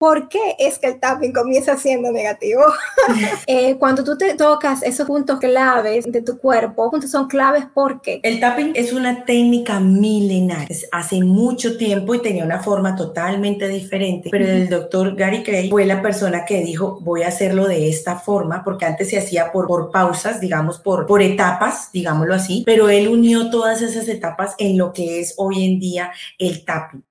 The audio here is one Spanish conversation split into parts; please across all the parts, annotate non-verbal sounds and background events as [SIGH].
¿Por qué es que el tapping comienza siendo negativo? [LAUGHS] Eh, cuando tú te tocas esos puntos claves de tu cuerpo, puntos son claves porque el tapping es una técnica milenaria. Hace mucho tiempo y tenía una forma totalmente diferente, pero el doctor Gary Craig fue la persona que dijo voy a hacerlo de esta forma porque antes se hacía por, por pausas, digamos por, por etapas, digámoslo así, pero él unió todas esas etapas en lo que es hoy en día el tapping.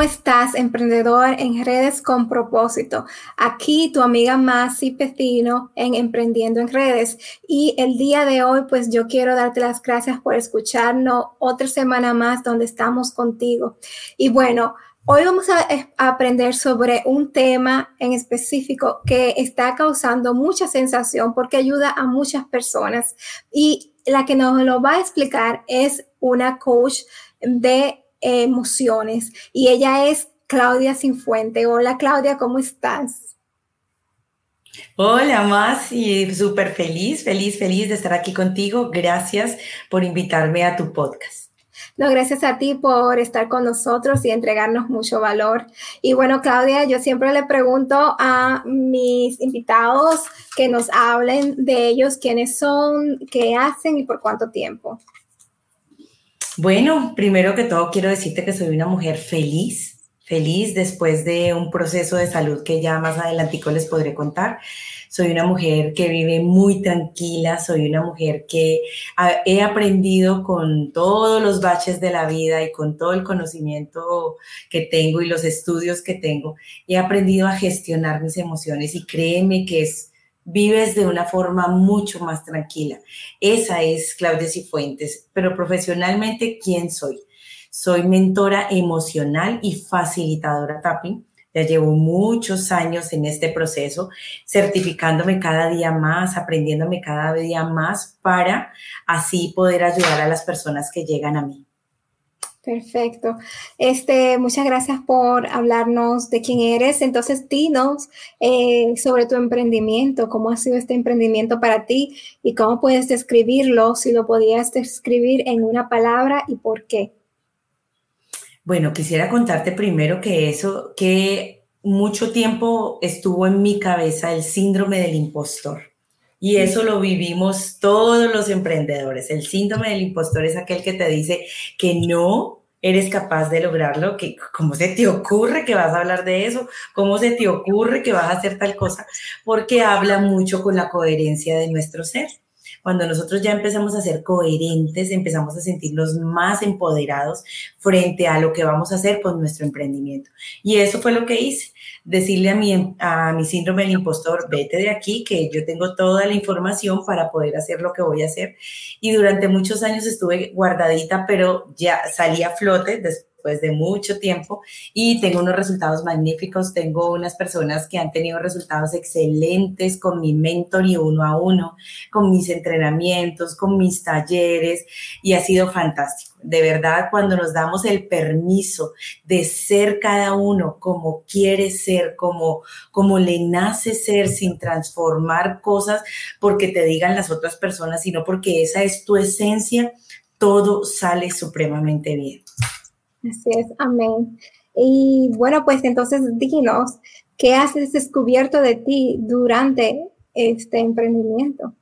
Estás, emprendedor en redes con propósito? Aquí tu amiga Masi Pecino en Emprendiendo en Redes. Y el día de hoy, pues yo quiero darte las gracias por escucharnos otra semana más donde estamos contigo. Y bueno, Hoy vamos a, aprender sobre un tema en específico que está causando mucha sensación porque ayuda a muchas personas. Y la que nos lo va a explicar es una coach de emociones y ella es Claudia Sinfuente. Hola Claudia, ¿cómo estás? Hola, más y súper feliz, feliz, feliz de estar aquí contigo. Gracias por invitarme a tu podcast. No, gracias a ti por estar con nosotros y entregarnos mucho valor. Y bueno, Claudia, yo siempre le pregunto a mis invitados que nos hablen de ellos, quiénes son, qué hacen y por cuánto tiempo. Bueno, primero que todo quiero decirte que soy una mujer feliz, feliz después de un proceso de salud que ya más adelantico les podré contar. Soy una mujer que vive muy tranquila, soy una mujer que he aprendido con todos los baches de la vida y con todo el conocimiento que tengo y los estudios que tengo, he aprendido a gestionar mis emociones y créeme que es vives de una forma mucho más tranquila. Esa es Claudia Cifuentes, pero profesionalmente, ¿quién soy? Soy mentora emocional y facilitadora tapping. Ya llevo muchos años en este proceso, certificándome cada día más, aprendiéndome cada día más para así poder ayudar a las personas que llegan a mí. Perfecto. Este, muchas gracias por hablarnos de quién eres. Entonces, dinos eh, sobre tu emprendimiento, cómo ha sido este emprendimiento para ti y cómo puedes describirlo, si lo podías describir en una palabra y por qué. Bueno, quisiera contarte primero que eso, que mucho tiempo estuvo en mi cabeza el síndrome del impostor. Y eso lo vivimos todos los emprendedores. El síndrome del impostor es aquel que te dice que no eres capaz de lograrlo, que cómo se te ocurre que vas a hablar de eso, cómo se te ocurre que vas a hacer tal cosa, porque habla mucho con la coherencia de nuestro ser. Cuando nosotros ya empezamos a ser coherentes, empezamos a sentirnos más empoderados frente a lo que vamos a hacer con nuestro emprendimiento. Y eso fue lo que hice decirle a mi, a mi síndrome del impostor, vete de aquí, que yo tengo toda la información para poder hacer lo que voy a hacer. Y durante muchos años estuve guardadita, pero ya salí a flote después de mucho tiempo y tengo unos resultados magníficos. Tengo unas personas que han tenido resultados excelentes con mi mentor y uno a uno, con mis entrenamientos, con mis talleres y ha sido fantástico de verdad, cuando nos damos el permiso de ser cada uno como quiere ser, como, como le nace ser, sin transformar cosas porque te digan las otras personas, sino porque esa es tu esencia, todo sale supremamente bien. Así es, amén. Y bueno, pues entonces dinos, ¿qué has descubierto de ti durante este emprendimiento?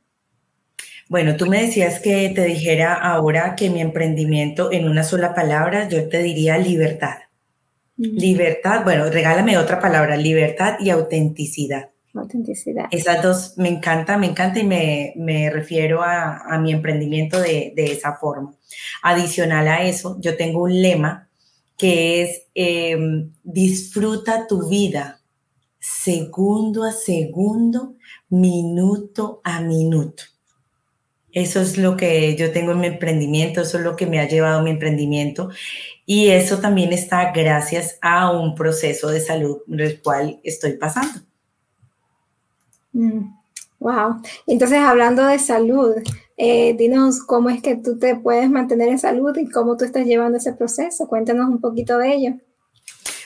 Bueno, tú me decías que te dijera ahora que mi emprendimiento en una sola palabra, yo te diría libertad. Libertad, bueno, regálame otra palabra, libertad y autenticidad. Autenticidad. Esas dos me encanta, me encanta y me, refiero a, mi emprendimiento de, esa forma. Adicional a eso, yo tengo un lema que es em, disfruta tu vida segundo a segundo, minuto a minuto. Eso es lo que yo tengo en mi emprendimiento, eso es lo que me ha llevado a mi emprendimiento. Y eso también está gracias a un proceso de salud del cual estoy pasando. wow. Mm, Entonces, hablando de salud, eh, dinos cómo es que tú te puedes mantener en salud y cómo tú estás llevando ese proceso. Cuéntanos un poquito de ello.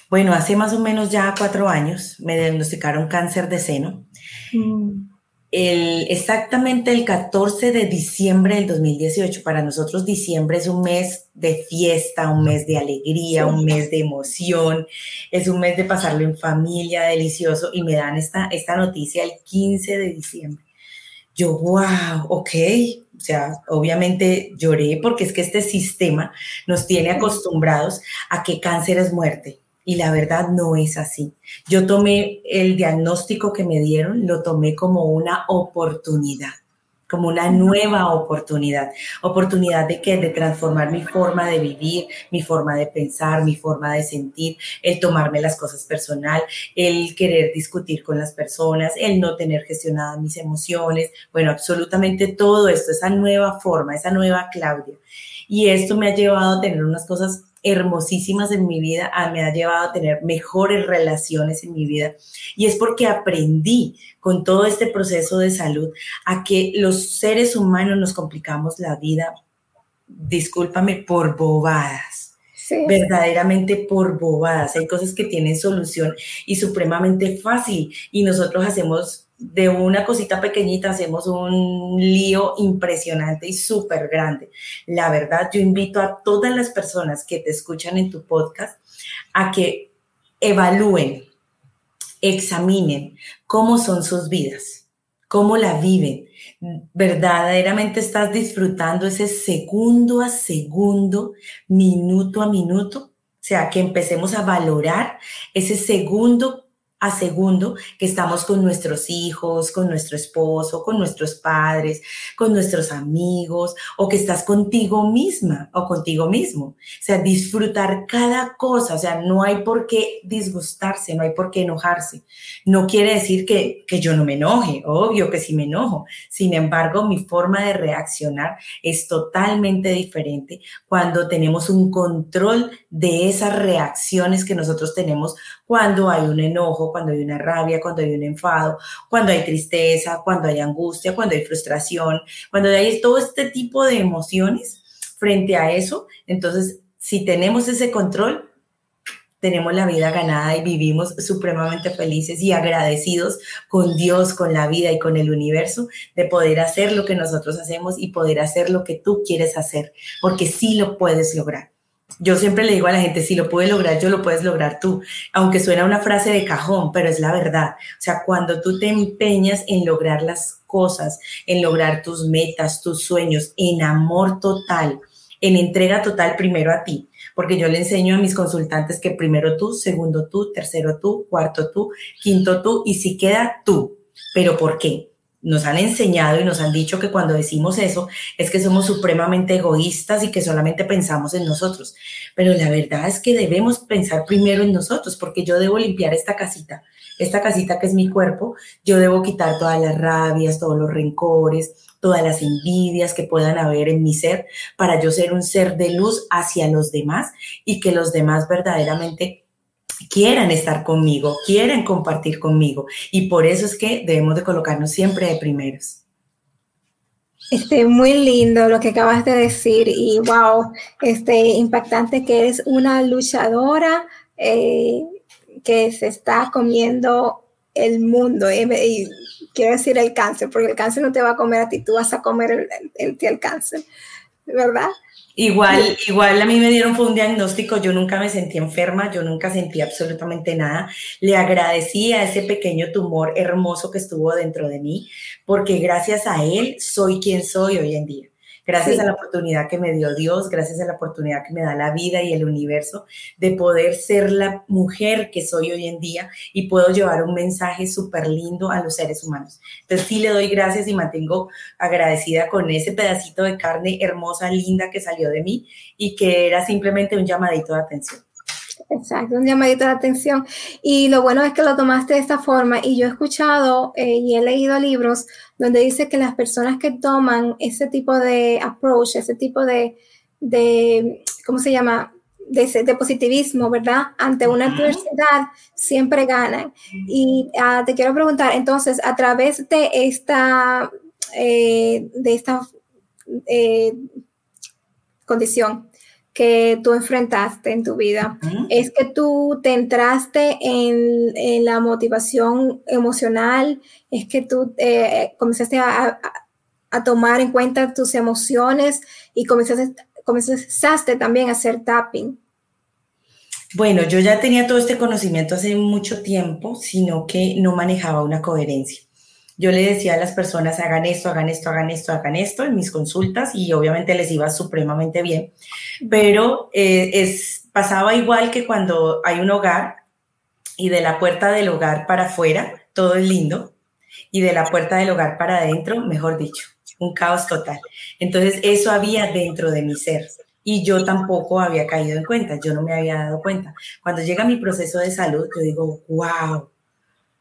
Bueno, hace más o menos ya cuatro años me diagnosticaron cáncer de seno. Mm. El, exactamente el 14 de diciembre del 2018. Para nosotros diciembre es un mes de fiesta, un mes de alegría, un mes de emoción, es un mes de pasarlo en familia, delicioso, y me dan esta, esta noticia el 15 de diciembre. Yo, wow, ok, o sea, obviamente lloré porque es que este sistema nos tiene acostumbrados a que cáncer es muerte y la verdad no es así. Yo tomé el diagnóstico que me dieron, lo tomé como una oportunidad, como una nueva oportunidad. Oportunidad de qué? De transformar mi forma de vivir, mi forma de pensar, mi forma de sentir, el tomarme las cosas personal, el querer discutir con las personas, el no tener gestionadas mis emociones. Bueno, absolutamente todo esto, esa nueva forma, esa nueva Claudia. Y esto me ha llevado a tener unas cosas hermosísimas en mi vida, ah, me ha llevado a tener mejores relaciones en mi vida. Y es porque aprendí con todo este proceso de salud a que los seres humanos nos complicamos la vida, discúlpame, por bobadas. verdaderamente por bobadas. Hay cosas que tienen solución y supremamente fácil y nosotros hacemos de una cosita pequeñita hacemos un lío impresionante y súper grande. La verdad, yo invito a todas las personas que te escuchan en tu podcast a que evalúen, examinen cómo son sus vidas, cómo la viven. ¿Verdaderamente estás disfrutando ese segundo a segundo, minuto a minuto? O sea, que empecemos a valorar ese segundo a segundo que estamos con nuestros hijos, con nuestro esposo, con nuestros padres, con nuestros amigos, o que estás contigo misma o contigo mismo. O sea, disfrutar cada cosa, o sea, no hay por qué disgustarse, no hay por qué enojarse. No quiere decir que, que yo no me enoje, obvio que sí me enojo. Sin embargo, mi forma de reaccionar es totalmente diferente cuando tenemos un control de esas reacciones que nosotros tenemos cuando hay un enojo, cuando hay una rabia, cuando hay un enfado, cuando hay tristeza, cuando hay angustia, cuando hay frustración, cuando hay todo este tipo de emociones frente a eso. Entonces, si tenemos ese control, tenemos la vida ganada y vivimos supremamente felices y agradecidos con Dios, con la vida y con el universo de poder hacer lo que nosotros hacemos y poder hacer lo que tú quieres hacer, porque sí lo puedes lograr. Yo siempre le digo a la gente, si lo puedes lograr yo, lo puedes lograr tú. Aunque suena una frase de cajón, pero es la verdad. O sea, cuando tú te empeñas en lograr las cosas, en lograr tus metas, tus sueños, en amor total, en entrega total primero a ti, porque yo le enseño a mis consultantes que primero tú, segundo tú, tercero tú, cuarto tú, quinto tú y si queda tú. ¿Pero por qué? Nos han enseñado y nos han dicho que cuando decimos eso es que somos supremamente egoístas y que solamente pensamos en nosotros. Pero la verdad es que debemos pensar primero en nosotros, porque yo debo limpiar esta casita, esta casita que es mi cuerpo, yo debo quitar todas las rabias, todos los rencores, todas las envidias que puedan haber en mi ser, para yo ser un ser de luz hacia los demás y que los demás verdaderamente quieran estar conmigo, quieren compartir conmigo. Y por eso es que debemos de colocarnos siempre de primeros. Este, muy lindo lo que acabas de decir y wow, este, impactante que eres una luchadora eh, que se está comiendo el mundo. y quiero decir el cáncer, porque el cáncer no te va a comer a ti, tú vas a comer el, el, el cáncer, ¿verdad? Igual, igual a mí me dieron fue un diagnóstico, yo nunca me sentí enferma, yo nunca sentí absolutamente nada. Le agradecí a ese pequeño tumor hermoso que estuvo dentro de mí, porque gracias a él soy quien soy hoy en día. Gracias a la oportunidad que me dio Dios, gracias a la oportunidad que me da la vida y el universo de poder ser la mujer que soy hoy en día y puedo llevar un mensaje súper lindo a los seres humanos. Entonces sí le doy gracias y mantengo agradecida con ese pedacito de carne hermosa, linda que salió de mí y que era simplemente un llamadito de atención. Exacto, un llamadito de atención. Y lo bueno es que lo tomaste de esta forma. Y yo he escuchado eh, y he leído libros donde dice que las personas que toman ese tipo de approach, ese tipo de, de ¿cómo se llama? De, positivismo, ¿verdad? Ante una adversidad, siempre ganan. Y ah, te quiero preguntar, entonces, a través de esta, eh, de esta eh, condición, que tú enfrentaste en tu vida? ¿Es que tú te entraste en, la motivación emocional? ¿Es que tú eh, comenzaste a, tomar en cuenta tus emociones y comenzaste, comenzaste también a hacer tapping? Bueno, yo ya tenía todo este conocimiento hace mucho tiempo, sino que no manejaba una coherencia yo le decía a las personas, hagan esto, hagan esto, hagan esto, hagan esto en mis consultas y obviamente les iba supremamente bien, pero eh, es, pasaba igual que cuando hay un hogar y de la puerta del hogar para afuera todo es lindo y de la puerta del hogar para adentro, mejor dicho, un caos total. Entonces eso había dentro de mi ser y yo tampoco había caído en cuenta, yo no me había dado cuenta. Cuando llega mi proceso de salud, yo digo, wow,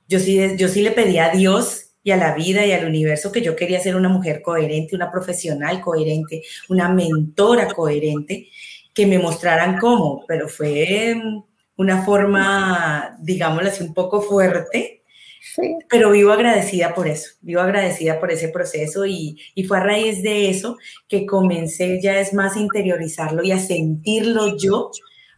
yo sí, yo sí le pedí a Dios y a la vida y al universo que yo quería ser una mujer coherente, una profesional coherente, una mentora coherente, que me mostraran cómo, pero fue mm, una forma, digámoslo así, un poco fuerte, pero vivo agradecida por eso, vivo agradecida por ese proceso y, y, fue a raíz de eso que comencé ya es más a interiorizarlo y a sentirlo yo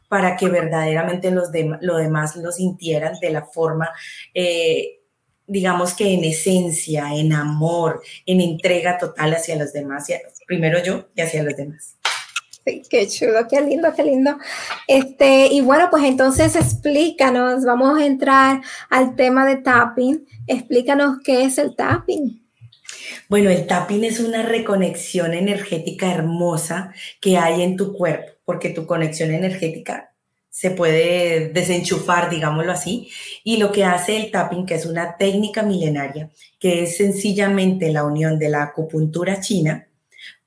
para que verdaderamente los lo demás lo sintieran de la forma eh, digamos que en esencia, en amor, en entrega total hacia los demás, primero yo y hacia los demás. Sí, qué chulo, qué lindo, qué lindo. Este, y bueno, pues entonces explícanos, vamos a entrar al tema de tapping. Explícanos qué es el tapping. Bueno, el tapping es una reconexión energética hermosa que hay en tu cuerpo, porque tu conexión energética se puede desenchufar, digámoslo así, y lo que hace el tapping, que es una técnica milenaria, que es sencillamente la unión de la acupuntura china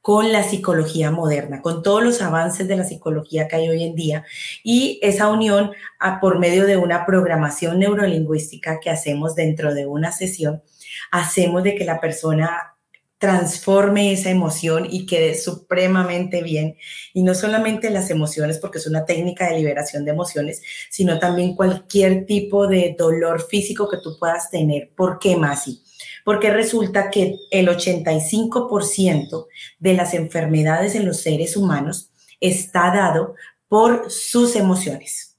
con la psicología moderna, con todos los avances de la psicología que hay hoy en día, y esa unión por medio de una programación neurolingüística que hacemos dentro de una sesión, hacemos de que la persona transforme esa emoción y quede supremamente bien. Y no solamente las emociones, porque es una técnica de liberación de emociones, sino también cualquier tipo de dolor físico que tú puedas tener. ¿Por qué, Masi? Porque resulta que el 85% de las enfermedades en los seres humanos está dado por sus emociones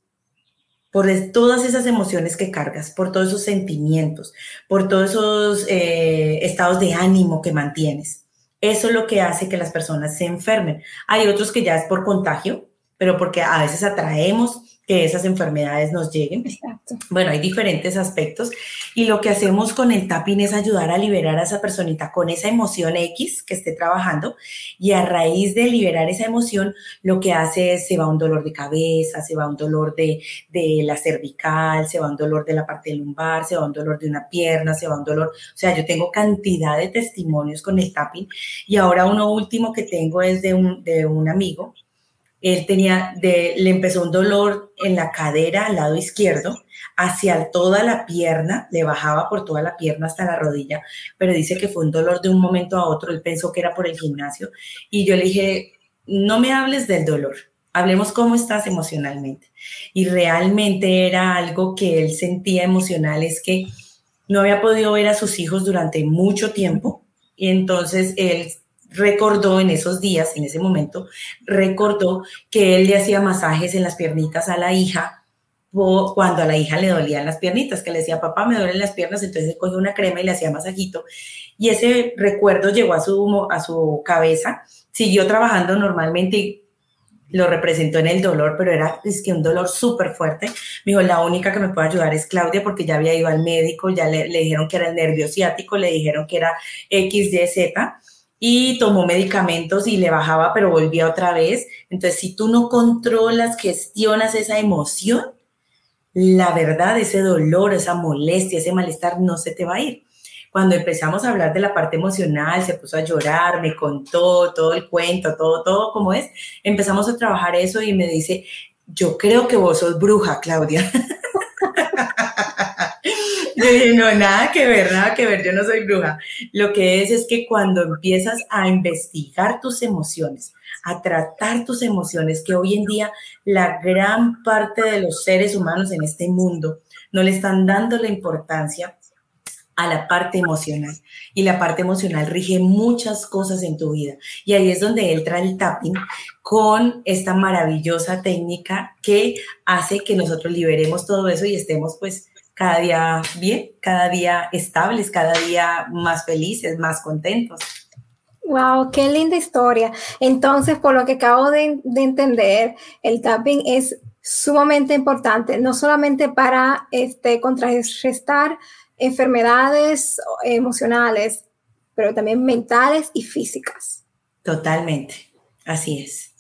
por todas esas emociones que cargas, por todos esos sentimientos, por todos esos eh, estados de ánimo que mantienes. Eso es lo que hace que las personas se enfermen. Hay otros que ya es por contagio, pero porque a veces atraemos que esas enfermedades nos lleguen. Exacto. Bueno, hay diferentes aspectos y lo que hacemos con el tapping es ayudar a liberar a esa personita con esa emoción X que esté trabajando y a raíz de liberar esa emoción lo que hace es se va un dolor de cabeza, se va un dolor de, de la cervical, se va un dolor de la parte lumbar, se va un dolor de una pierna, se va un dolor, o sea, yo tengo cantidad de testimonios con el tapping y ahora uno último que tengo es de un, de un amigo él tenía, de, le empezó un dolor en la cadera al lado izquierdo, hacia toda la pierna, le bajaba por toda la pierna hasta la rodilla, pero dice que fue un dolor de un momento a otro, él pensó que era por el gimnasio, y yo le dije, no me hables del dolor, hablemos cómo estás emocionalmente. Y realmente era algo que él sentía emocional, es que no había podido ver a sus hijos durante mucho tiempo, y entonces él recordó en esos días, en ese momento, recordó que él le hacía masajes en las piernitas a la hija cuando a la hija le dolían las piernitas, que le decía, papá, me duelen las piernas, entonces él cogió una crema y le hacía masajito. Y ese recuerdo llegó a su, a su cabeza, siguió trabajando normalmente y lo representó en el dolor, pero era es que un dolor súper fuerte. Me dijo, la única que me puede ayudar es Claudia porque ya había ido al médico, ya le, le dijeron que era el nervio ciático, le dijeron que era XYZ y tomó medicamentos y le bajaba, pero volvía otra vez. Entonces, si tú no controlas, gestionas esa emoción, la verdad, ese dolor, esa molestia, ese malestar no se te va a ir. Cuando empezamos a hablar de la parte emocional, se puso a llorar, me contó todo el cuento, todo, todo como es. Empezamos a trabajar eso y me dice, yo creo que vos sos bruja, Claudia. [LAUGHS] Yo dije, no, nada que ver, nada que ver, yo no soy bruja. Lo que es es que cuando empiezas a investigar tus emociones, a tratar tus emociones, que hoy en día la gran parte de los seres humanos en este mundo no le están dando la importancia a la parte emocional. Y la parte emocional rige muchas cosas en tu vida. Y ahí es donde entra el tapping con esta maravillosa técnica que hace que nosotros liberemos todo eso y estemos pues cada día bien, cada día estables, cada día más felices, más contentos. Wow, qué linda historia. Entonces, por lo que acabo de, de entender, el tapping es sumamente importante, no solamente para este, contrarrestar enfermedades emocionales, pero también mentales y físicas. Totalmente, así es.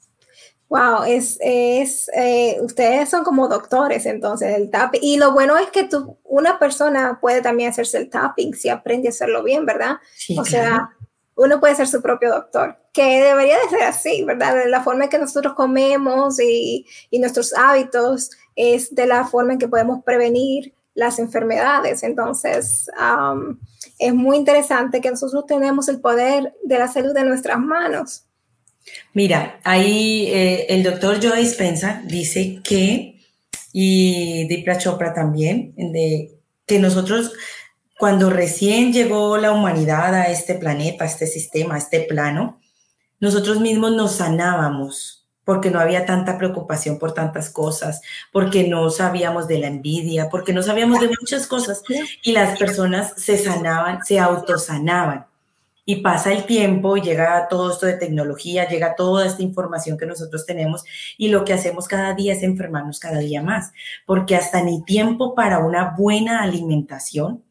Wow, es, es eh, ustedes son como doctores entonces el tapping. Y lo bueno es que tú, una persona puede también hacerse el tapping si aprende a hacerlo bien, ¿verdad? o sea, uno puede ser su propio doctor, que debería de ser así, ¿verdad? De la forma en que nosotros comemos y, y nuestros hábitos es de la forma en que podemos prevenir las enfermedades. Entonces, es muy interesante que nosotros tenemos el poder de la salud en nuestras manos. Mira, ahí eh, el doctor Joe Dispensa dice que, y Dipra Chopra también, de, que nosotros, cuando recién llegó la humanidad a este planeta, a este sistema, a este plano, nosotros mismos nos sanábamos porque no había tanta preocupación por tantas cosas, porque no sabíamos de la envidia, porque no sabíamos de muchas cosas y las personas se sanaban, se autosanaban. Y pasa el tiempo, llega todo esto de tecnología, llega toda esta información que nosotros tenemos y lo que hacemos cada día es enfermarnos cada día más, porque hasta ni tiempo para una buena alimentación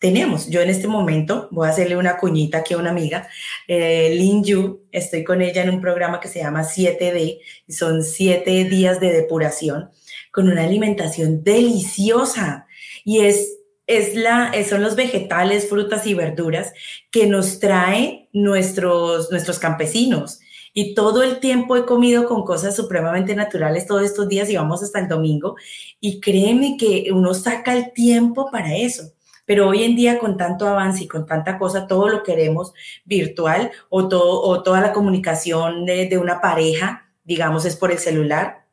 tenemos. Yo en este momento voy a hacerle una cuñita aquí a una amiga, eh, Lin Yu, estoy con ella en un programa que se llama 7D, son siete días de depuración, con una alimentación deliciosa y es, es la, son los vegetales, frutas y verduras que nos trae nuestros, nuestros campesinos. Y todo el tiempo he comido con cosas supremamente naturales todos estos días y vamos hasta el domingo. Y créeme que uno saca el tiempo para eso pero hoy en día con tanto avance y con tanta cosa, todo lo queremos virtual o, todo, o toda la comunicación de, una pareja, digamos, es por el celular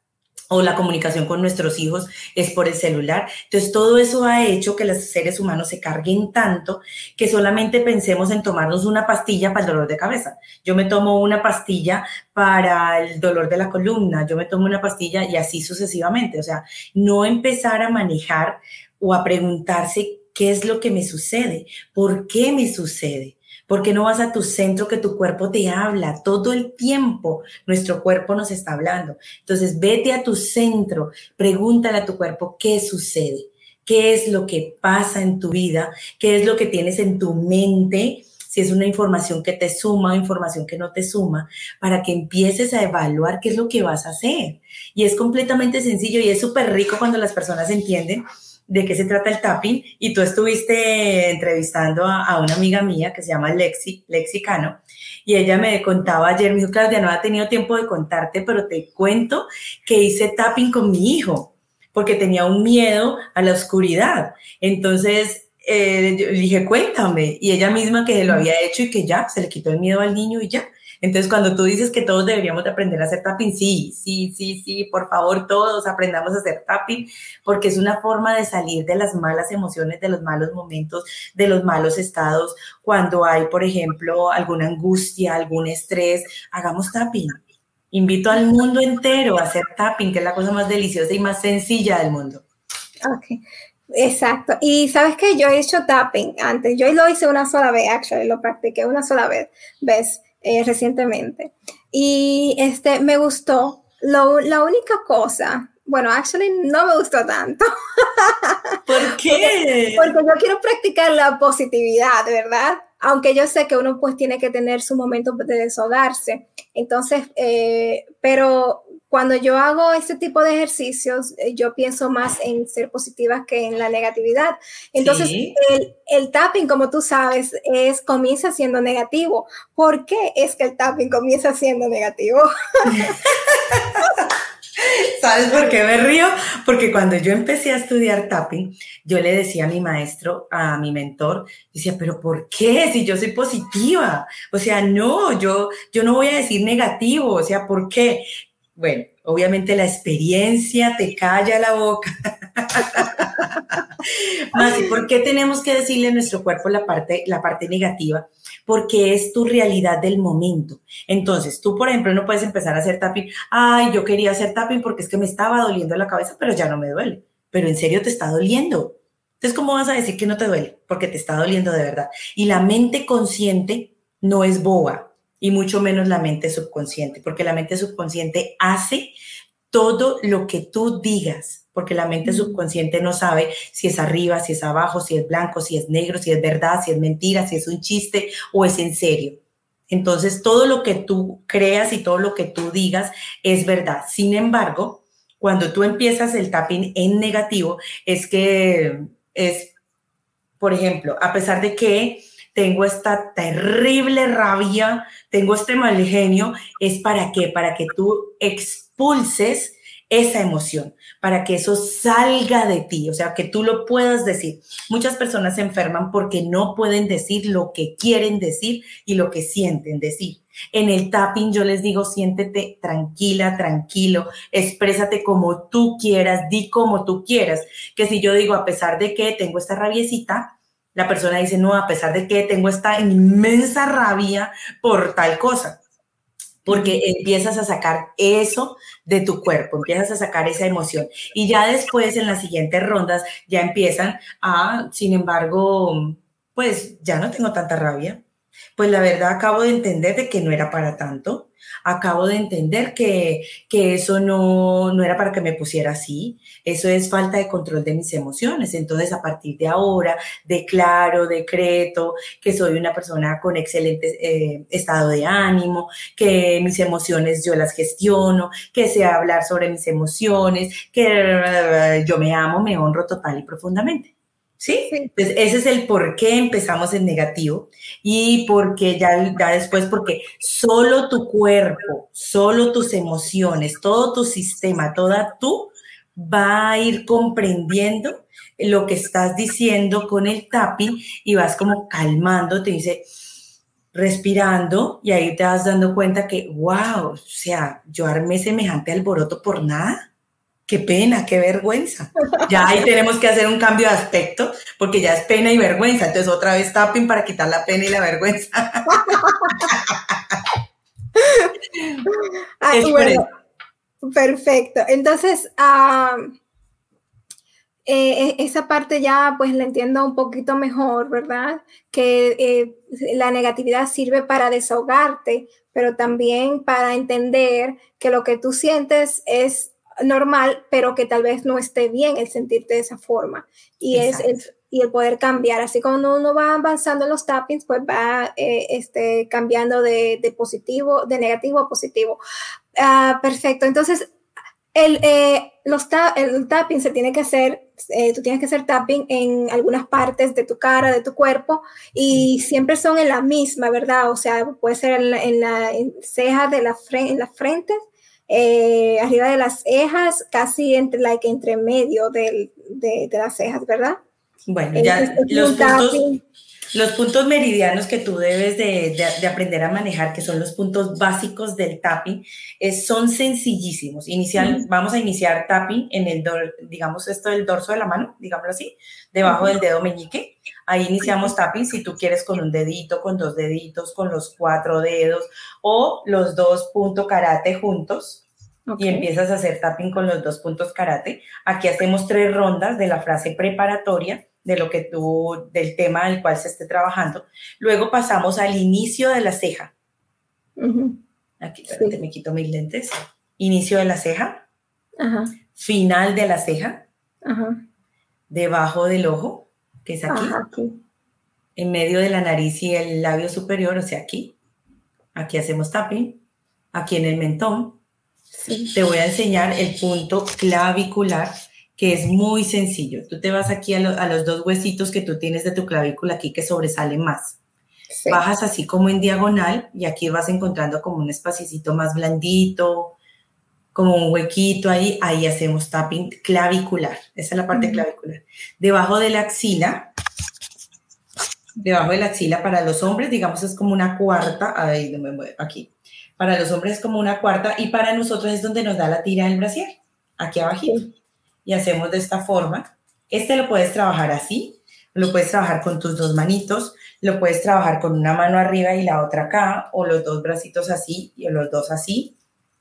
o la comunicación con nuestros hijos es por el celular. Entonces, todo eso ha hecho que los seres humanos se carguen tanto que solamente pensemos en tomarnos una pastilla para el dolor de cabeza. Yo me tomo una pastilla para el dolor de la columna, yo me tomo una pastilla y así sucesivamente. O sea, no empezar a manejar o a preguntarse ¿Qué es lo que me sucede? ¿Por qué me sucede? ¿Por qué no vas a tu centro que tu cuerpo te habla todo el tiempo? Nuestro cuerpo nos está hablando. Entonces, vete a tu centro, pregúntale a tu cuerpo qué sucede, qué es lo que pasa en tu vida, qué es lo que tienes en tu mente, si es una información que te suma o información que no te suma, para que empieces a evaluar qué es lo que vas a hacer. Y es completamente sencillo y es súper rico cuando las personas entienden de qué se trata el tapping y tú estuviste entrevistando a, una amiga mía que se llama Lexi, Lexi Cano, y ella me contaba ayer, me dijo, Claudia, no ha tenido tiempo de contarte, pero te cuento que hice tapping con mi hijo, porque tenía un miedo a la oscuridad. Entonces, eh, dije, cuéntame, y ella misma que lo había hecho y que ya, se le quitó el miedo al niño y ya. Entonces, cuando tú dices que todos deberíamos de aprender a hacer tapping, sí, sí, sí, sí, por favor, todos aprendamos a hacer tapping, porque es una forma de salir de las malas emociones, de los malos momentos, de los malos estados. Cuando hay, por ejemplo, alguna angustia, algún estrés, hagamos tapping. Invito al mundo entero a hacer tapping, que es la cosa más deliciosa y más sencilla del mundo. Ok, Exacto. Y sabes que yo he hecho tapping antes. Yo lo hice una sola vez, actually, lo practiqué una sola vez. ¿Ves? Eh, recientemente. Y este, me gustó. Lo, la única cosa, bueno, actually no me gustó tanto. [LAUGHS] ¿Por qué? Porque, porque yo quiero practicar la positividad, ¿verdad? Aunque yo sé que uno pues tiene que tener su momento de deshogarse. Entonces, eh, pero cuando yo hago este tipo de ejercicios, eh, yo pienso más en ser positiva que en la negatividad. Entonces, el, tapping, como tú sabes, es, comienza siendo negativo. ¿Por qué es que el tapping comienza siendo negativo? [LAUGHS] ¿Sabes por qué me río? Porque cuando yo empecé a estudiar tapping, yo le decía a mi maestro, a mi mentor, decía, pero ¿por qué? Si yo soy positiva. O sea, no, yo, yo no voy a decir negativo. O sea, ¿por qué? Bueno, obviamente la experiencia te calla la boca [LAUGHS] Más, ¿por qué tenemos que decirle a nuestro cuerpo la parte, la parte negativa? Porque es tu realidad del momento. Entonces, tú, por ejemplo, no puedes empezar a hacer tapping. Ay, yo quería hacer tapping porque es que me estaba doliendo la cabeza, pero ya no me duele. Pero en serio te está doliendo. Entonces, ¿cómo vas a decir que no te duele? Porque te está doliendo de verdad. Y la mente consciente no es boba, y mucho menos la mente subconsciente, porque la mente subconsciente hace todo lo que tú digas, porque la mente subconsciente no sabe si es arriba, si es abajo, si es blanco, si es negro, si es verdad, si es mentira, si es un chiste o es en serio. Entonces, todo lo que tú creas y todo lo que tú digas es verdad. Sin embargo, cuando tú empiezas el tapping en negativo, es que es, por ejemplo, a pesar de que tengo esta terrible rabia, tengo este mal genio, es para qué? Para que tú expulses esa emoción, para que eso salga de ti, o sea, que tú lo puedas decir. Muchas personas se enferman porque no pueden decir lo que quieren decir y lo que sienten decir. En el tapping yo les digo, siéntete tranquila, tranquilo, exprésate como tú quieras, di como tú quieras. Que si yo digo, a pesar de que tengo esta rabiecita, la persona dice, no, a pesar de que tengo esta inmensa rabia por tal cosa, porque empiezas a sacar eso de tu cuerpo, empiezas a sacar esa emoción. Y ya después, en las siguientes rondas, ya empiezan a, sin embargo, pues ya no tengo tanta rabia. Pues la verdad acabo de entender de que no era para tanto acabo de entender que, eso no, no, era para que me pusiera así, eso es falta de control de mis emociones. Entonces, a partir de ahora, declaro, decreto que soy una persona con excelente eh, estado de ánimo, que mis emociones yo las gestiono, que sé hablar sobre mis emociones, que yo me amo, me honro total y profundamente. ¿Sí? Entonces, ese es el por qué empezamos en negativo y porque ya, ya después, porque solo tu cuerpo, solo tus emociones, todo tu sistema, toda tú va a ir comprendiendo lo que estás diciendo con el tapping y vas como calmando, te dice, respirando y ahí te vas dando cuenta que, wow, o sea, yo armé semejante alboroto por nada qué pena, qué vergüenza. Ya ahí tenemos que hacer un cambio de aspecto, porque ya es pena y vergüenza. Entonces otra vez tapping para quitar la pena y la vergüenza. [LAUGHS] perfecto. Entonces, eh, esa parte ya pues la entiendo un poquito mejor, ¿verdad? Que eh, la negatividad sirve para desahogarte, pero también para entender que lo que tú sientes es normal, pero que tal vez no esté bien el sentirte de esa forma. Y es el, y el poder cambiar. Así como uno va avanzando en los tappings, pues va eh, este, cambiando de, positivo, de negativo a positivo. Ah, perfecto. Entonces, el, eh, los el tapping se tiene que hacer, eh, tú tienes que hacer tapping en algunas partes de tu cara, de tu cuerpo, y siempre son en la misma, ¿verdad? O sea, puede ser en la, ceja de la, frente, en la frente, eh, arriba de las cejas, casi entre, like, entre medio de, las cejas, ¿verdad? Bueno, ya los puntos, los puntos, meridianos que tú debes de, aprender a manejar, que son los puntos básicos del tapping, son sencillísimos. Inicial, Vamos a iniciar tapping en el, digamos, esto del dorso de la mano, digámoslo así, debajo del dedo meñique. Ahí iniciamos tapping si tú quieres con un dedito, con dos deditos, con los cuatro dedos o los dos puntos karate juntos. Y empiezas a hacer tapping con los dos puntos karate. Aquí hacemos tres rondas de la frase preparatoria de lo que tú, del tema del cual se esté trabajando. Luego pasamos al inicio de la ceja. Aquí, me quito mis lentes. Inicio de la ceja. Final de la ceja. Debajo del ojo que es aquí, en medio de la nariz y el labio superior, o sea, aquí. Aquí hacemos tapping, aquí en el mentón. Te voy a enseñar el punto clavicular, que es muy sencillo. Tú te vas aquí a, los dos huesitos que tú tienes de tu clavícula aquí que sobresalen más. Bajas así como en diagonal y aquí vas encontrando como un espacito más blandito, como un huequito ahí, ahí hacemos tapping clavicular. Esa es la parte clavicular. Debajo de la axila, debajo de la axila para los hombres, digamos, es como una cuarta, ahí no me muevo, aquí. Para los hombres es como una cuarta y para nosotros es donde nos da la tira del brasier, aquí abajo. y hacemos de esta forma. Este lo puedes trabajar así, lo puedes trabajar con tus dos manitos, lo puedes trabajar con una mano arriba y la otra acá, o los dos bracitos así y los dos así.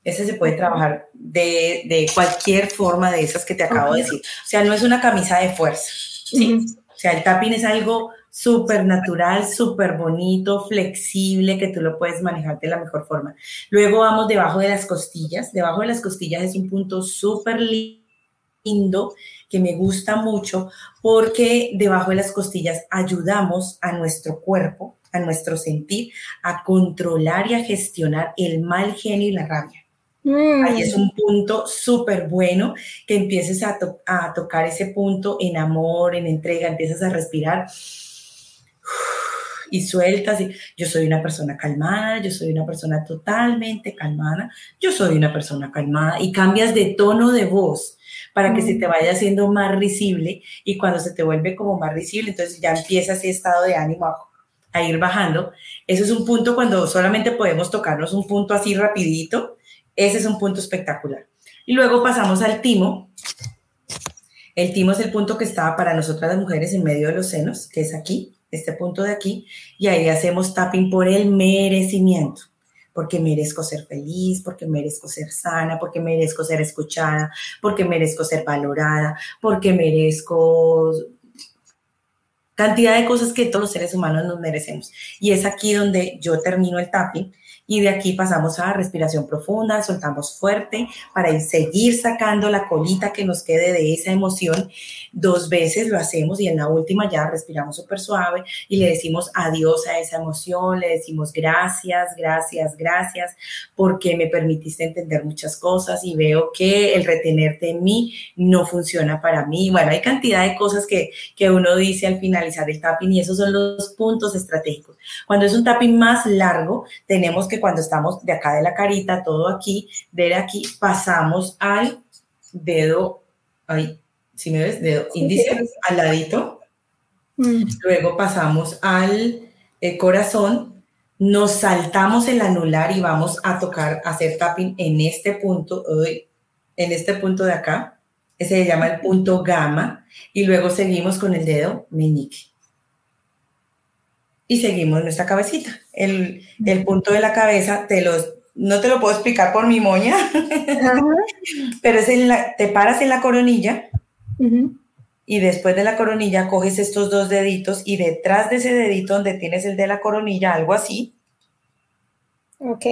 Ese se puede trabajar de, de cualquier forma de esas que te acabo de decir. O sea, no es una camisa de fuerza. ¿sí? O sea, el tapping es algo súper natural, súper bonito, flexible, que tú lo puedes manejar de la mejor forma. Luego vamos debajo de las costillas. Debajo de las costillas es un punto súper lindo que me gusta mucho porque debajo de las costillas ayudamos a nuestro cuerpo, a nuestro sentir, a controlar y a gestionar el mal genio y la rabia. Ahí es mm. un punto súper bueno que empieces a, a, tocar ese punto en amor, en entrega, empiezas a respirar [SIGHS] y sueltas. Y yo soy una persona calmada, yo soy una persona totalmente calmada, yo soy una persona calmada y cambias de tono de voz para que se te mm. vaya haciendo más risible y cuando se te vuelve como más risible, entonces ya empieza ese estado de ánimo a, a ir bajando. Eso es un punto cuando solamente podemos tocarnos un punto así rapidito ese es un punto espectacular. Y luego pasamos al timo. El timo es el punto que está para nosotras las mujeres en medio de los senos, que es aquí, este punto de aquí, y ahí hacemos tapping por el merecimiento, porque merezco ser feliz, porque merezco ser sana, porque merezco ser escuchada, porque merezco ser valorada, porque merezco cantidad de cosas que todos los seres humanos nos merecemos. Y es aquí donde yo termino el tapping y de aquí pasamos a respiración profunda, soltamos fuerte para seguir sacando la colita que nos quede de esa emoción. Dos veces lo hacemos y en la última ya respiramos súper suave y le decimos adiós a esa emoción, le decimos gracias, gracias, gracias, porque me permitiste entender muchas cosas y veo que el retenerte en mí no funciona para mí. Bueno, hay cantidad de cosas que, que uno dice al finalizar el tapping y esos son los puntos estratégicos. Cuando es un tapping más largo, tenemos que cuando estamos de acá de la carita, todo aquí, de aquí, pasamos al dedo, ahí, si me ves, dedo índice al ladito. Mm. Luego pasamos al eh, corazón, nos saltamos el anular y vamos a tocar, hacer tapping en este punto, en este punto de acá. Ese se llama el punto gamma. Y luego seguimos con el dedo meñique y seguimos nuestra cabecita. El, el, punto de la cabeza, te los, no te lo puedo explicar por mi moña, [LAUGHS] pero es en la, te paras en la coronilla y después de la coronilla coges estos dos deditos y detrás de ese dedito donde tienes el de la coronilla, algo así. Ok.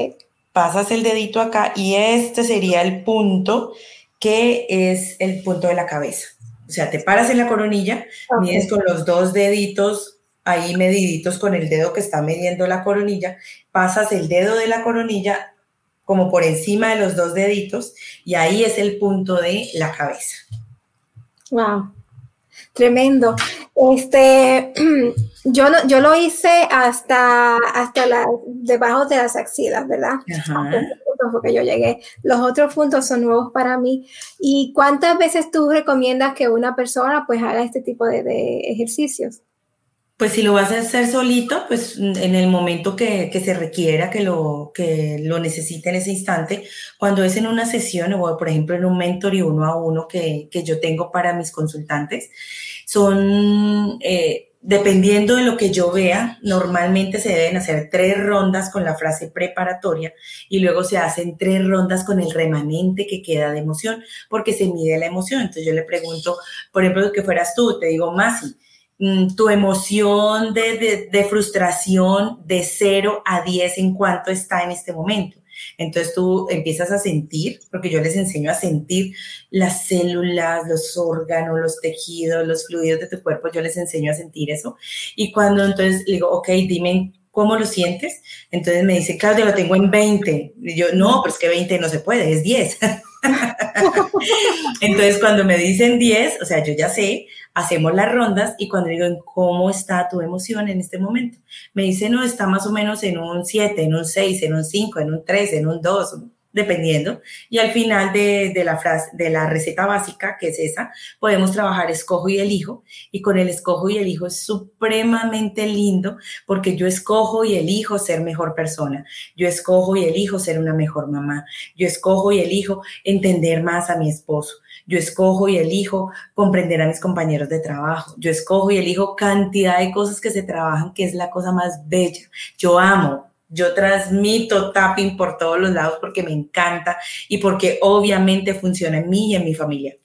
Pasas el dedito acá y este sería el punto que es el punto de la cabeza. O sea, te paras en la coronilla, mides con los dos deditos ahí mediditos con el dedo que está midiendo la coronilla, pasas el dedo de la coronilla como por encima de los dos deditos y ahí es el punto de la cabeza. Wow, tremendo. Este, [CLEARS THROAT] yo, yo lo hice hasta, hasta la, debajo de las axilas, ¿verdad? Ajá. Porque yo llegué. Los otros puntos son nuevos para mí. ¿Y cuántas veces tú recomiendas que una persona pues haga este tipo de, de ejercicios? Pues si lo vas a hacer solito, pues en el momento que, se requiera, que lo, que lo necesite en ese instante, cuando es en una sesión o por ejemplo en un mentor y uno a uno que, yo tengo para mis consultantes, son, eh, dependiendo de lo que yo vea, normalmente se deben hacer tres rondas con la frase preparatoria y luego se hacen tres rondas con el remanente que queda de emoción, porque se mide la emoción. Entonces yo le pregunto, por ejemplo, que fueras tú, te digo, Masi, Mm, tu emoción de, frustración de 0 a 10 en cuánto está en este momento. Entonces tú empiezas a sentir, porque yo les enseño a sentir las células, los órganos, los tejidos, los fluidos de tu cuerpo, yo les enseño a sentir eso. Y cuando entonces digo, ok, dime cómo lo sientes, entonces me dice, Claudia, lo tengo en 20. Y yo, no, pero es que 20 no se puede, es 10. [LAUGHS] entonces cuando me dicen 10, o sea, yo ya sé, hacemos las rondas y cuando digo, ¿cómo está tu emoción en este momento? Me dice, no, está más o menos en un 7, en un 6, en un 5, en un 3, en un 2. Dependiendo. Y al final de, la frase, de la receta básica, que es esa, podemos trabajar escojo y elijo. Y con el escojo y elijo es supremamente lindo porque yo escojo y elijo ser mejor persona. Yo escojo y elijo ser una mejor mamá. Yo escojo y elijo entender más a mi esposo. Yo escojo y elijo comprender a mis compañeros de trabajo. Yo escojo y elijo cantidad de cosas que se trabajan, que es la cosa más bella. Yo amo yo transmito tapping por todos los lados porque me encanta y porque obviamente funciona en mí y en mi familia.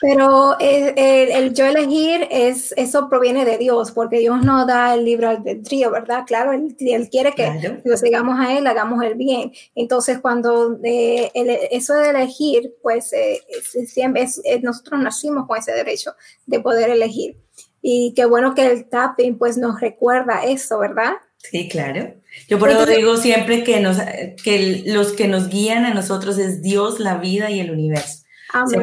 Pero el, yo elegir es eso proviene de Dios, porque Dios no da el libro al trío, ¿verdad? Claro, él, quiere que lo sigamos a él, hagamos el bien. Entonces, cuando eh, eso de elegir, pues eh, siempre nosotros nacimos con ese derecho de poder elegir. Y qué bueno que el tapping pues nos recuerda eso, ¿verdad? Sí, claro. Yo por eso digo siempre que, nos, que los que nos guían a nosotros es Dios, la vida y el universo.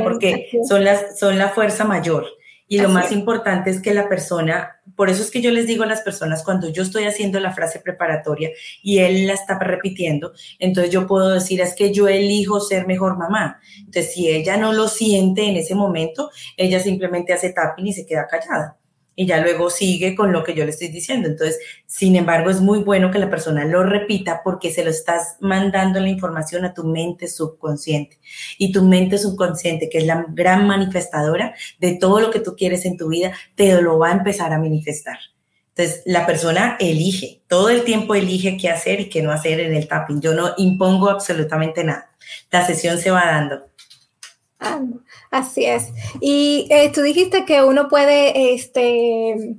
porque son, las, son la fuerza mayor. Y lo más importante es que la persona, por eso es que yo les digo a las personas cuando yo estoy haciendo la frase preparatoria y él la está repitiendo, entonces yo puedo decir, es que yo elijo ser mejor mamá. Entonces, si ella no lo siente en ese momento, ella simplemente hace tapping y se queda callada y ya luego sigue con lo que yo le estoy diciendo. Entonces, sin embargo, es muy bueno que la persona lo repita porque se lo estás mandando la información a tu mente subconsciente. Y tu mente subconsciente, que es la gran manifestadora de todo lo que tú quieres en tu vida, te lo va a empezar a manifestar. Entonces, la persona elige, todo el tiempo elige qué hacer y qué no hacer en el tapping. Yo no impongo absolutamente nada. La sesión se va dando. Ah, así es. Y eh, tú dijiste que uno puede, este,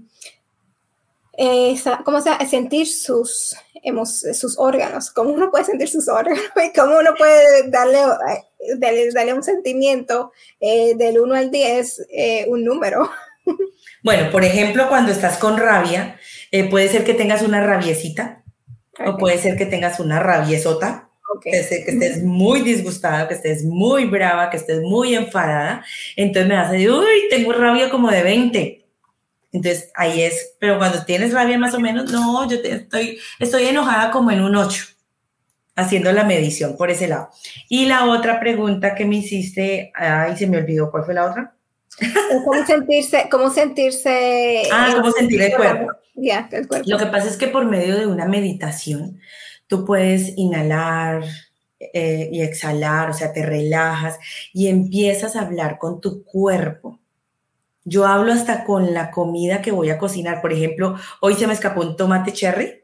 eh, ¿cómo se sentir sus, sus órganos, cómo uno puede sentir sus órganos y [LAUGHS] cómo uno puede darle, eh, darle, un sentimiento del 1 al 10, un número. [LAUGHS] Bueno, por ejemplo, cuando estás con rabia, puede ser que tengas una rabiecita o puede ser que tengas una rabiesota que, estés muy disgustada, que estés muy brava, que estés muy enfadada. Entonces me vas a decir, uy, tengo rabia como de 20. Entonces ahí es, pero cuando tienes rabia más o menos, no, yo estoy, estoy enojada como en un 8, haciendo la medición por ese lado. Y la otra pregunta que me hiciste, ay, se me olvidó, ¿cuál fue la otra? ¿Cómo sentirse? ¿Cómo sentirse? Ah, ¿cómo sentir el cuerpo? Ya, el cuerpo. Lo que pasa es que por medio de una meditación, Tú puedes inhalar eh, y exhalar, o sea, te relajas y empiezas a hablar con tu cuerpo. Yo hablo hasta con la comida que voy a cocinar. Por ejemplo, hoy se me escapó un tomate cherry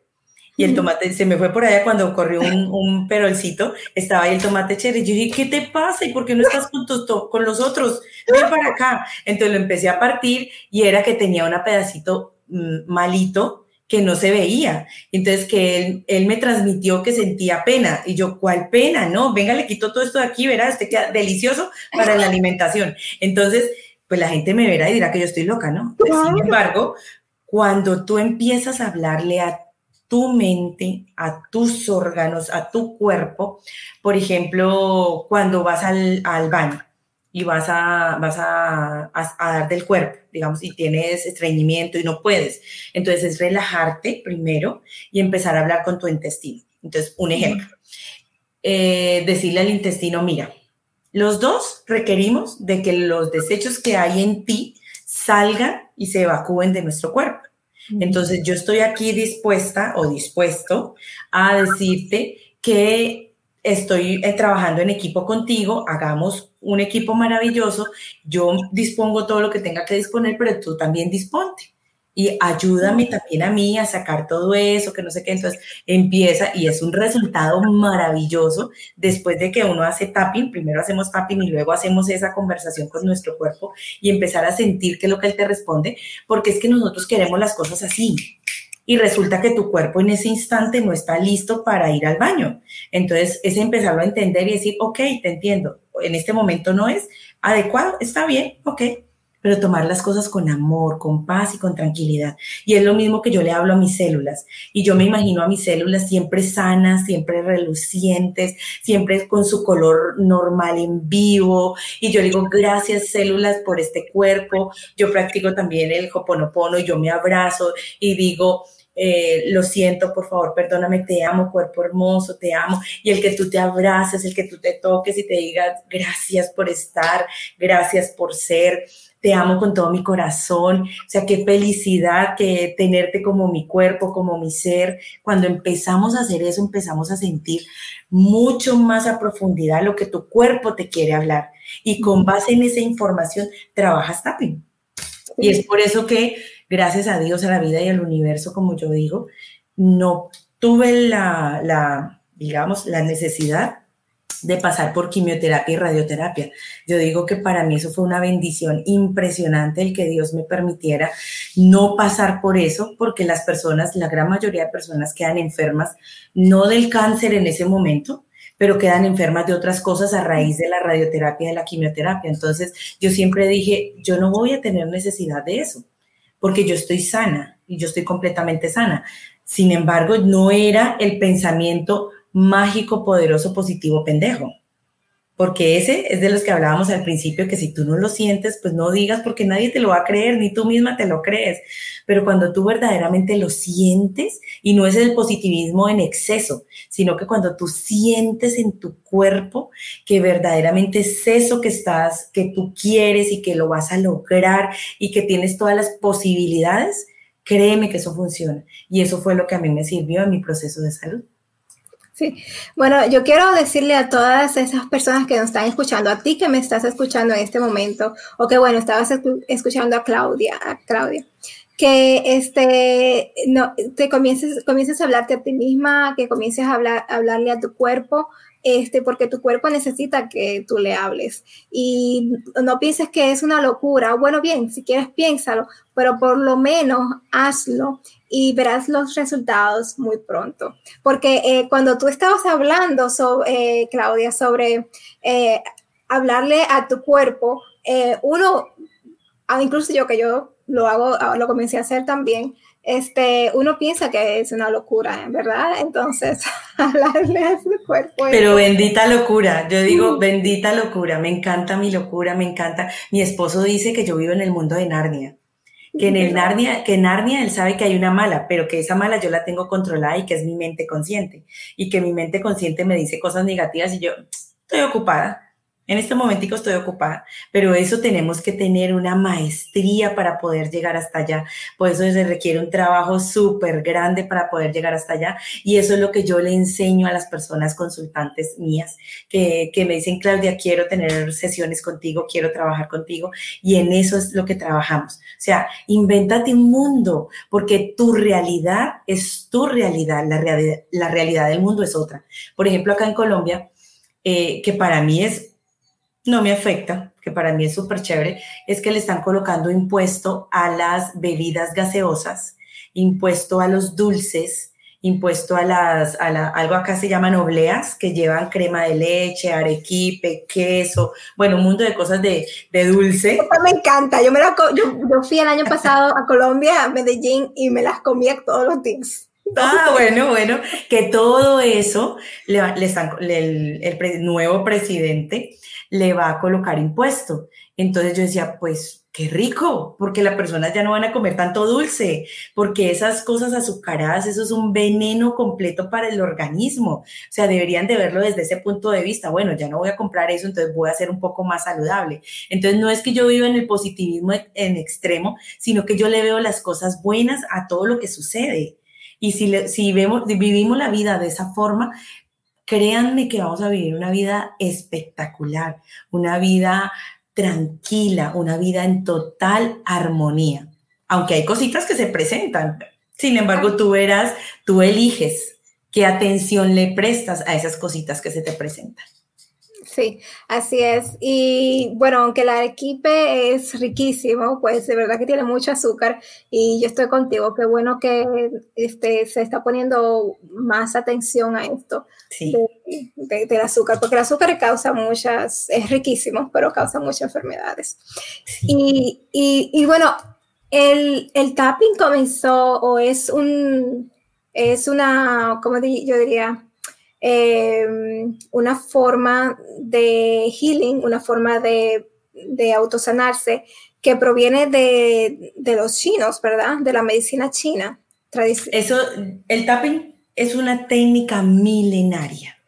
y el tomate se me fue por allá cuando corrió un, un perolcito, estaba ahí el tomate cherry. Yo dije, ¿qué te pasa? ¿Y por qué no estás con, con los otros? Ven para acá. Entonces lo empecé a partir y era que tenía un pedacito mm, malito que no se veía. Entonces que él, me transmitió que sentía pena. Y yo, ¿cuál pena? No, venga, le quito todo esto de aquí, verás, este queda delicioso para la alimentación. Entonces, pues la gente me verá y dirá que yo estoy loca, ¿no? Pues, sin embargo, cuando tú empiezas a hablarle a tu mente, a tus órganos, a tu cuerpo, por ejemplo, cuando vas al, al baño, y vas a, vas a, dar del cuerpo, digamos, y tienes estreñimiento y no puedes. Entonces es relajarte primero y empezar a hablar con tu intestino. Entonces, un ejemplo, eh, decirle al intestino, mira, los dos requerimos de que los desechos que hay en ti salgan y se evacúen de nuestro cuerpo. Entonces, yo estoy aquí dispuesta o dispuesto a decirte que estoy eh, trabajando en equipo contigo, hagamos un equipo maravilloso, yo dispongo todo lo que tenga que disponer, pero tú también disponte. Y ayúdame también a mí a sacar todo eso, que no sé qué. Entonces empieza y es un resultado maravilloso después de que uno hace tapping. Primero hacemos tapping y luego hacemos esa conversación con nuestro cuerpo y empezar a sentir qué es lo que él te responde, porque es que nosotros queremos las cosas así y resulta que tu cuerpo en ese instante no está listo para ir al baño. Entonces es empezarlo a entender y decir, ok, te entiendo, en este momento no es adecuado, está bien, ok, pero tomar las cosas con amor, con paz y con tranquilidad. Y es lo mismo que yo le hablo a mis células. Y yo me imagino a mis células siempre sanas, siempre relucientes, siempre con su color normal en vivo. Y yo digo, gracias células por este cuerpo. Yo practico también el hoponopono yo me abrazo y digo, eh, lo siento, por favor, perdóname, te amo, cuerpo hermoso, te amo. Y el que tú te abraces, el que tú te toques y te digas, gracias por estar, gracias por ser te amo con todo mi corazón, o sea, qué felicidad que tenerte como mi cuerpo, como mi ser. Cuando empezamos a hacer eso, empezamos a sentir mucho más a profundidad lo que tu cuerpo te quiere hablar. Y con base en esa información, trabajas tapping. Y es por eso que, gracias a Dios, a la vida y al universo, como yo digo, no tuve la, digamos, la necesidad de pasar por quimioterapia y radioterapia. Yo digo que para mí eso fue una bendición impresionante el que Dios me permitiera no pasar por eso, porque las personas, la gran mayoría de personas quedan enfermas, no del cáncer en ese momento, pero quedan enfermas de otras cosas a raíz de la radioterapia y de la quimioterapia. Entonces yo siempre dije, yo no voy a tener necesidad de eso, porque yo estoy sana y yo estoy completamente sana. Sin embargo, no era el pensamiento mágico, poderoso, positivo, pendejo. Porque ese es de los que hablábamos al principio, que si tú no lo sientes, pues no digas porque nadie te lo va a creer, ni tú misma te lo crees. Pero cuando tú verdaderamente lo sientes, y no es el positivismo en exceso, sino que cuando tú sientes en tu cuerpo que verdaderamente es eso que estás, que tú quieres y que lo vas a lograr y que tienes todas las posibilidades, créeme que eso funciona. Y eso fue lo que a mí me sirvió en mi proceso de salud. Sí, bueno, yo quiero decirle a todas esas personas que nos están escuchando, a ti que me estás escuchando en este momento, o que bueno, estabas escuchando a Claudia, a Claudia, que este, no, te comiences, comiences a hablarte a ti misma, que comiences a hablar, hablarle a tu cuerpo, este, porque tu cuerpo necesita que tú le hables. Y no pienses que es una locura. Bueno, bien, si quieres piénsalo, pero por lo menos hazlo y verás los resultados muy pronto. Porque eh, cuando tú estabas hablando, sobre, eh, Claudia, sobre eh, hablarle a tu cuerpo, uno, ah, incluso yo que yo lo hago, ah, lo comencé a hacer también, este, uno piensa que es una locura, ¿verdad? Entonces, [LAUGHS] hablarle a su cuerpo. Pero bendita locura, yo digo, bendita locura, me encanta mi locura, me encanta. Mi esposo dice que yo vivo en el mundo de Narnia que en el Narnia, que en Narnia él sabe que hay una mala, pero que esa mala yo la tengo controlada y que es mi mente consciente. Y que mi mente consciente me dice cosas negativas y yo estoy ocupada. En este momentico estoy ocupada, pero eso tenemos que tener una maestría para poder llegar hasta allá. Por eso se requiere un trabajo súper grande para poder llegar hasta allá. Y eso es lo que yo le enseño a las personas consultantes mías, que, que me dicen, Claudia, quiero tener sesiones contigo, quiero trabajar contigo. Y en eso es lo que trabajamos. O sea, invéntate un mundo, porque tu realidad es tu realidad, la realidad, la realidad del mundo es otra. Por ejemplo, acá en Colombia, eh, que para mí es no me afecta, que para mí es súper chévere, es que le están colocando impuesto a las bebidas gaseosas, impuesto a los dulces, impuesto a las, a la, algo acá se llaman obleas, que llevan crema de leche, arequipe, queso, bueno, un mundo de cosas de, de dulce. me encanta, yo, me yo, fui el año pasado a Colombia, a Medellín, y me las comía todos los días. Ah, [LAUGHS] bueno, bueno, que todo eso le, le están, el, el nuevo presidente le va a colocar impuesto. Entonces yo decía, pues qué rico, porque las personas ya no van a comer tanto dulce, porque esas cosas azucaradas, eso es un veneno completo para el organismo. O sea, deberían de verlo desde ese punto de vista. Bueno, ya no voy a comprar eso, entonces voy a ser un poco más saludable. Entonces no es que yo viva en el positivismo en extremo, sino que yo le veo las cosas buenas a todo lo que sucede. Y si, si vemos, vivimos la vida de esa forma, créanme que vamos a vivir una vida espectacular, una vida tranquila, una vida en total armonía. Aunque hay cositas que se presentan. Sin embargo, tú verás, tú eliges qué atención le prestas a esas cositas que se te presentan. Sí, así es. Y bueno, aunque el arequipe es riquísimo, pues de verdad que tiene mucho azúcar y yo estoy contigo. Qué bueno que este, se está poniendo más atención a esto del azúcar, porque el azúcar causa muchas, es riquísimo, pero causa muchas enfermedades. Y, y, bueno, el, el tapping comenzó o es un, es una, como yo diría, Em, una forma de healing, una forma de, de autosanarse que proviene de, los chinos, ¿verdad? De la medicina china Eso, el tapping es una técnica milenaria.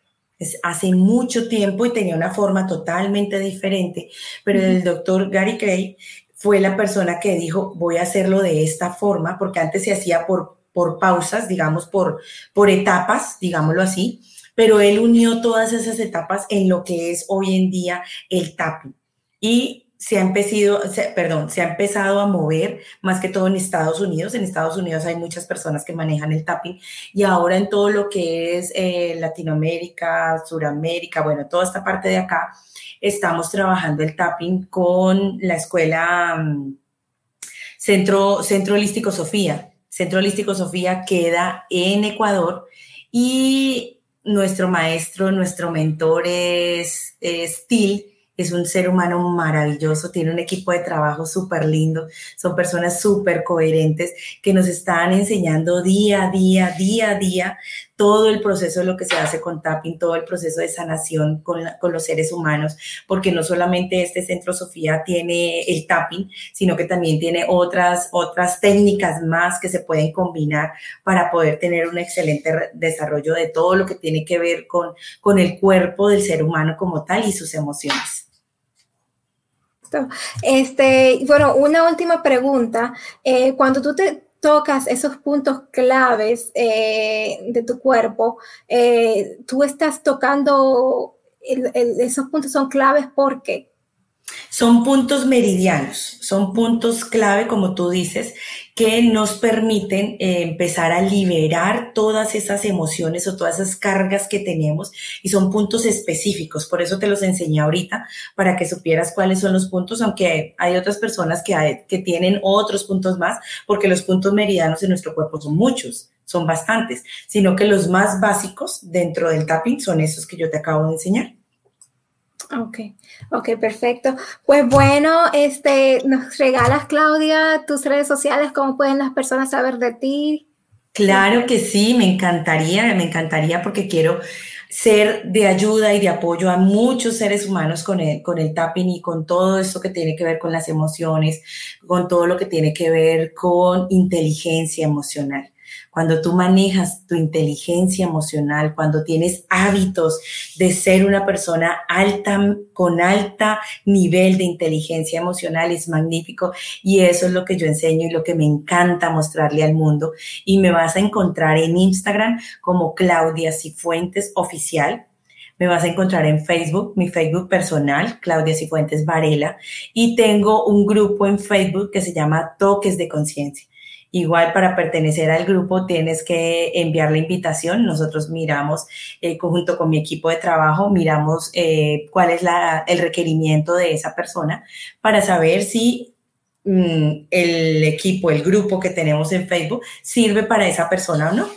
Es hace mucho tiempo y tenía una forma totalmente diferente, pero el doctor Gary Gray fue la persona que dijo, voy a hacerlo de esta forma, porque antes se hacía por, por pausas, digamos, por, por etapas, digámoslo así, pero él unió todas esas etapas en lo que es hoy en día el tapping. Y se ha empezado, perdón, se ha empezado a mover más que todo en Estados Unidos. En Estados Unidos hay muchas personas que manejan el tapping y ahora en todo lo que es eh, Latinoamérica, Suramérica, bueno, toda esta parte de acá, estamos trabajando el tapping con la escuela mm, Centro, Centro Holístico Sofía. Centro Holístico Sofía queda en Ecuador y nuestro maestro, nuestro mentor es, es es un ser humano maravilloso, tiene un equipo de trabajo súper lindo, son personas súper coherentes que nos están enseñando día a día, día a día, todo el proceso de lo que se hace con tapping, todo el proceso de sanación con, con los seres humanos, porque no solamente este centro Sofía tiene el tapping, sino que también tiene otras, otras técnicas más que se pueden combinar para poder tener un excelente desarrollo de todo lo que tiene que ver con, con el cuerpo del ser humano como tal y sus emociones. Este, bueno, una última pregunta. Eh, cuando tú te tocas esos puntos claves eh, de tu cuerpo, eh, tú estás tocando, esos puntos son claves porque son puntos meridianos, son puntos clave, como tú dices, que nos permiten eh, empezar a liberar todas esas emociones o todas esas cargas que tenemos y son puntos específicos. Por eso te los enseñé ahorita para que supieras cuáles son los puntos, aunque hay otras personas que, que tienen otros puntos más, porque los puntos meridianos en nuestro cuerpo son muchos, son bastantes, sino que los más básicos dentro del tapping son esos que yo te acabo de enseñar. Ok, ok, perfecto. Pues bueno, este, nos regalas, Claudia, tus redes sociales, cómo pueden las personas saber de ti. Claro que sí, me encantaría, me encantaría porque quiero ser de ayuda y de apoyo a muchos seres humanos con el, con el tapping y con todo esto que tiene que ver con las emociones, con todo lo que tiene que ver con inteligencia emocional cuando tú manejas tu inteligencia emocional, cuando tienes hábitos de ser una persona alta, con alta nivel de inteligencia emocional, es magnífico. Y eso es lo que yo enseño y lo que me encanta mostrarle al mundo. Y me vas a encontrar en Instagram como Claudia Cifuentes Oficial. Me vas a encontrar en Facebook, mi Facebook personal, Claudia Cifuentes Varela, y tengo un grupo en Facebook que se llama Toques de Conciencia. Igual para pertenecer al grupo tienes que enviar la invitación. Nosotros miramos, eh, junto con mi equipo de trabajo, miramos eh, cuál es la, el requerimiento de esa persona para saber si mm, el equipo, el grupo que tenemos en Facebook sirve para esa persona o no.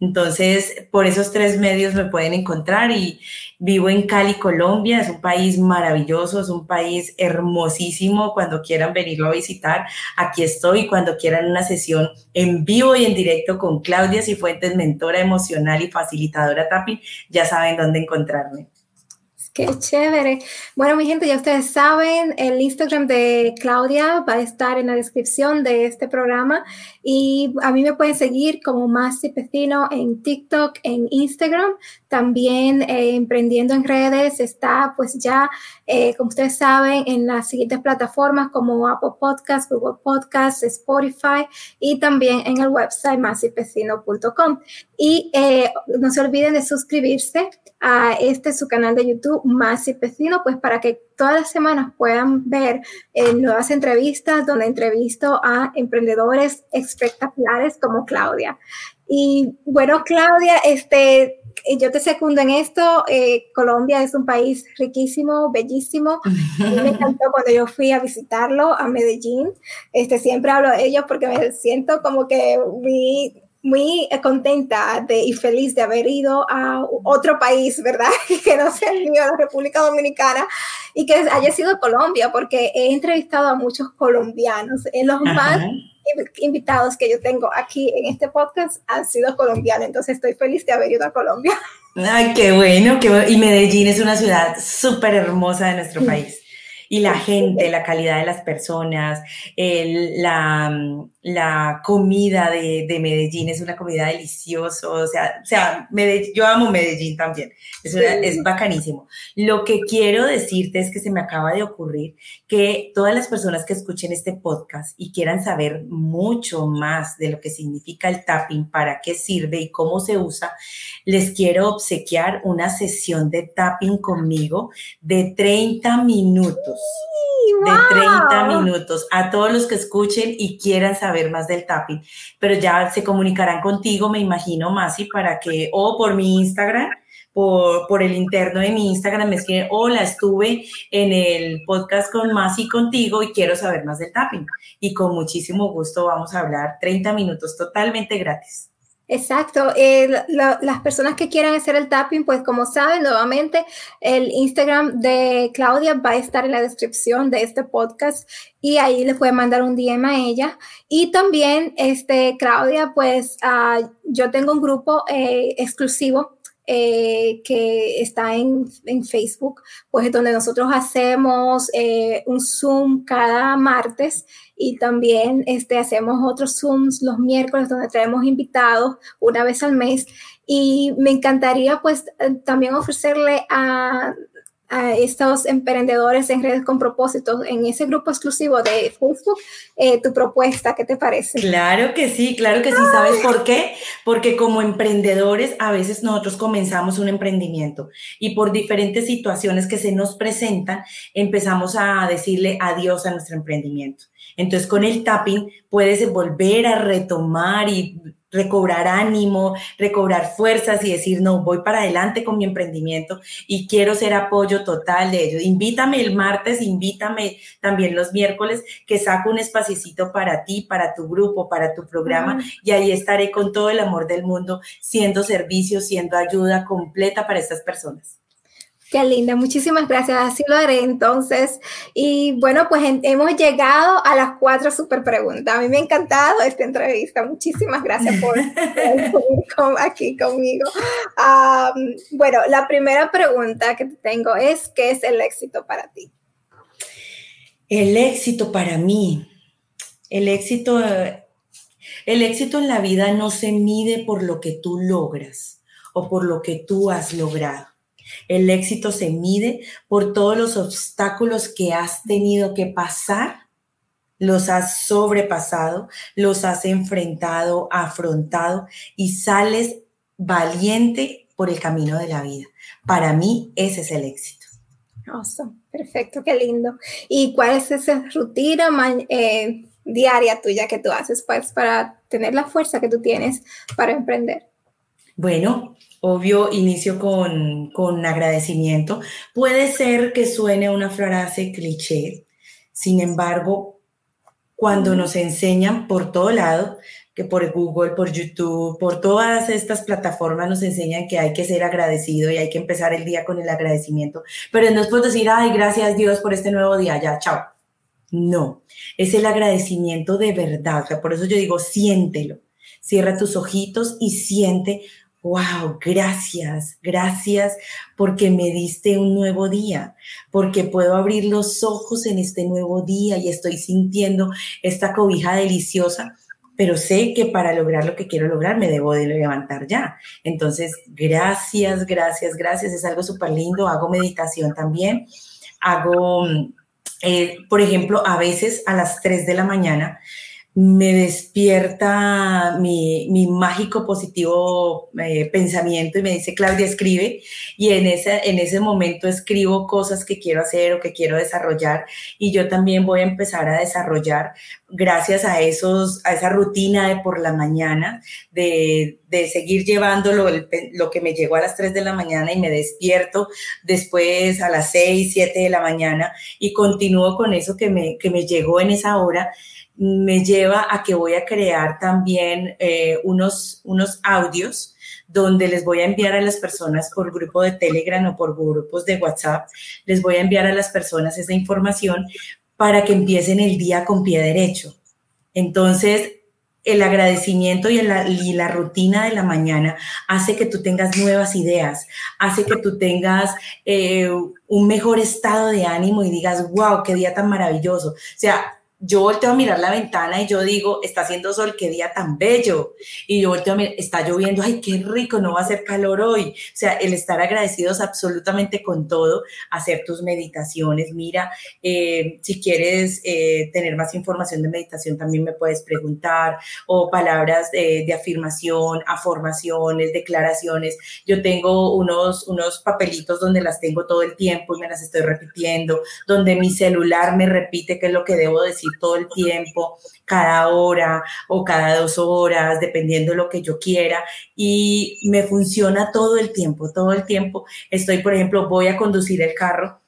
Entonces, por esos tres medios me pueden encontrar y vivo en Cali, Colombia. Es un país maravilloso, es un país hermosísimo. Cuando quieran venirlo a visitar, aquí estoy. Cuando quieran una sesión en vivo y en directo con Claudia Cifuentes, mentora emocional y facilitadora TAPI, ya saben dónde encontrarme. Qué chévere. Bueno, mi gente, ya ustedes saben, el Instagram de Claudia va a estar en la descripción de este programa y a mí me pueden seguir como Masi Pecino en TikTok, en Instagram. También eh, Emprendiendo en Redes está pues ya, eh, como ustedes saben, en las siguientes plataformas como Apple Podcasts, Google Podcasts, Spotify y también en el website masipecino.com. Y eh, no se olviden de suscribirse a este su canal de YouTube, Más y Pecino, pues para que todas las semanas puedan ver eh, nuevas entrevistas donde entrevisto a emprendedores espectaculares como Claudia. Y bueno, Claudia, este, yo te secundo en esto. Eh, Colombia es un país riquísimo, bellísimo. [LAUGHS] me encantó cuando yo fui a visitarlo a Medellín. Este, siempre hablo de ellos porque me siento como que vi muy contenta de, y feliz de haber ido a otro país, ¿verdad? [LAUGHS] que no sea el mío, la República Dominicana, y que haya sido Colombia, porque he entrevistado a muchos colombianos. En los más invitados que yo tengo aquí en este podcast han sido colombianos, entonces estoy feliz de haber ido a Colombia. [LAUGHS] Ay, qué bueno, qué y Medellín es una ciudad súper hermosa de nuestro país. Y la gente, la calidad de las personas, el, la, la comida de, de, Medellín es una comida deliciosa, o sea, o sea yo amo Medellín también, es, es bacanísimo. Lo que quiero decirte es que se me acaba de ocurrir que todas las personas que escuchen este podcast y quieran saber mucho más de lo que significa el tapping, para qué sirve y cómo se usa, les quiero obsequiar una sesión de tapping conmigo de 30 minutos de 30 minutos a todos los que escuchen y quieran saber más del tapping. Pero ya se comunicarán contigo, me imagino, Masi, para que, o por mi Instagram, por, por el interno de mi Instagram, me escriben, hola, estuve en el podcast con Masi contigo y quiero saber más del tapping. Y con muchísimo gusto vamos a hablar 30 minutos totalmente gratis. Exacto. Eh, las personas que quieran hacer el tapping, pues como saben, nuevamente el Instagram de Claudia va a estar en la descripción de este podcast y ahí le pueden mandar un DM a ella. Y también, este, Claudia, pues uh, yo tengo un grupo eh, exclusivo eh, que está en, en, Facebook, pues donde nosotros hacemos un Zoom cada martes y también este, hacemos otros Zooms los miércoles donde traemos invitados una vez al mes. Y me encantaría pues eh, también ofrecerle a a estos emprendedores en redes con propósitos en ese grupo exclusivo de Facebook eh, tu propuesta, ¿qué te parece? Claro que sí, claro que sí. ¿Sabes por qué? Porque como emprendedores a veces nosotros comenzamos un emprendimiento y por diferentes situaciones que se nos presentan empezamos a decirle adiós a nuestro emprendimiento. Entonces con el tapping puedes volver a retomar y recobrar ánimo, recobrar fuerzas y decir, no, voy para adelante con mi emprendimiento y quiero ser apoyo total de ellos. Invítame el martes, invítame también los miércoles, que saco un espacito para ti, para tu grupo, para tu programa y ahí estaré con todo el amor del mundo, siendo servicio, siendo ayuda completa para estas personas. Qué linda, muchísimas gracias, así lo haré entonces. Y bueno, pues hemos llegado a las cuatro super preguntas. A mí me ha encantado esta entrevista, muchísimas gracias por estar [LAUGHS] aquí conmigo. bueno, la primera pregunta que tengo es, ¿qué es el éxito para ti? El éxito para mí, el éxito, el éxito en la vida no se mide por lo que tú logras o por lo que tú has logrado el éxito se mide por todos los obstáculos que has tenido que pasar, los has sobrepasado, los has enfrentado, afrontado y sales valiente por el camino de la vida. Para mí ese es el éxito. Awesome. Perfecto, qué lindo. ¿Y cuál es esa rutina eh, diaria tuya que tú haces pues, para tener la fuerza que tú tienes para emprender? Bueno, Obvio, inicio con, con agradecimiento. Puede ser que suene una frase cliché, sin embargo, cuando nos enseñan por todo lado, que por Google, por YouTube, por todas estas plataformas nos enseñan que hay que ser agradecido y hay que empezar el día con el agradecimiento. Pero no es por decir, ay, gracias Dios por este nuevo día, ya, chao. No, es el agradecimiento de verdad. por eso yo digo, siéntelo. Cierra tus ojitos y siente wow, gracias, gracias porque me diste un nuevo día, porque puedo abrir los ojos en este nuevo día y estoy sintiendo esta cobija deliciosa, pero sé que para lograr lo que quiero lograr me debo de levantar ya. Entonces, gracias, gracias, gracias, es algo súper lindo, hago meditación también, hago, eh, por ejemplo, a veces a las 3 de la mañana, me despierta mi, mi mágico positivo eh, pensamiento y me dice, Claudia, escribe. Y en ese, en ese momento escribo cosas que quiero hacer o que quiero desarrollar. Y yo también voy a empezar a desarrollar gracias a, esos, a esa rutina de por la mañana, de, de seguir llevándolo lo que me llegó a las 3 de la mañana y me despierto después a las 6, 7 de la mañana y continúo con eso que me, que me llegó en esa hora me lleva a que voy a crear también eh, unos, unos audios donde les voy a enviar a las personas por grupo de Telegram o por grupos de WhatsApp, les voy a enviar a las personas esa información para que empiecen el día con pie derecho. Entonces, el agradecimiento y, la rutina de la mañana hace que tú tengas nuevas ideas, hace que tú tengas eh, un mejor estado de ánimo y digas, wow, qué día tan maravilloso. O sea, yo volteo a mirar la ventana y yo digo, está haciendo sol, qué día tan bello. Y yo volteo a mirar, está lloviendo, ay, qué rico, no va a hacer calor hoy. O sea, el estar agradecidos absolutamente con todo, hacer tus meditaciones. Mira, eh, si quieres eh, tener más información de meditación, también me puedes preguntar, o palabras de afirmación, afirmaciones, declaraciones. Yo tengo unos, unos papelitos donde las tengo todo el tiempo y me las estoy repitiendo, donde mi celular me repite qué es lo que debo decir todo el tiempo, cada hora o cada dos horas, dependiendo de lo que yo quiera. Y me funciona todo el tiempo, todo el tiempo. Estoy, por ejemplo, voy a conducir el carro.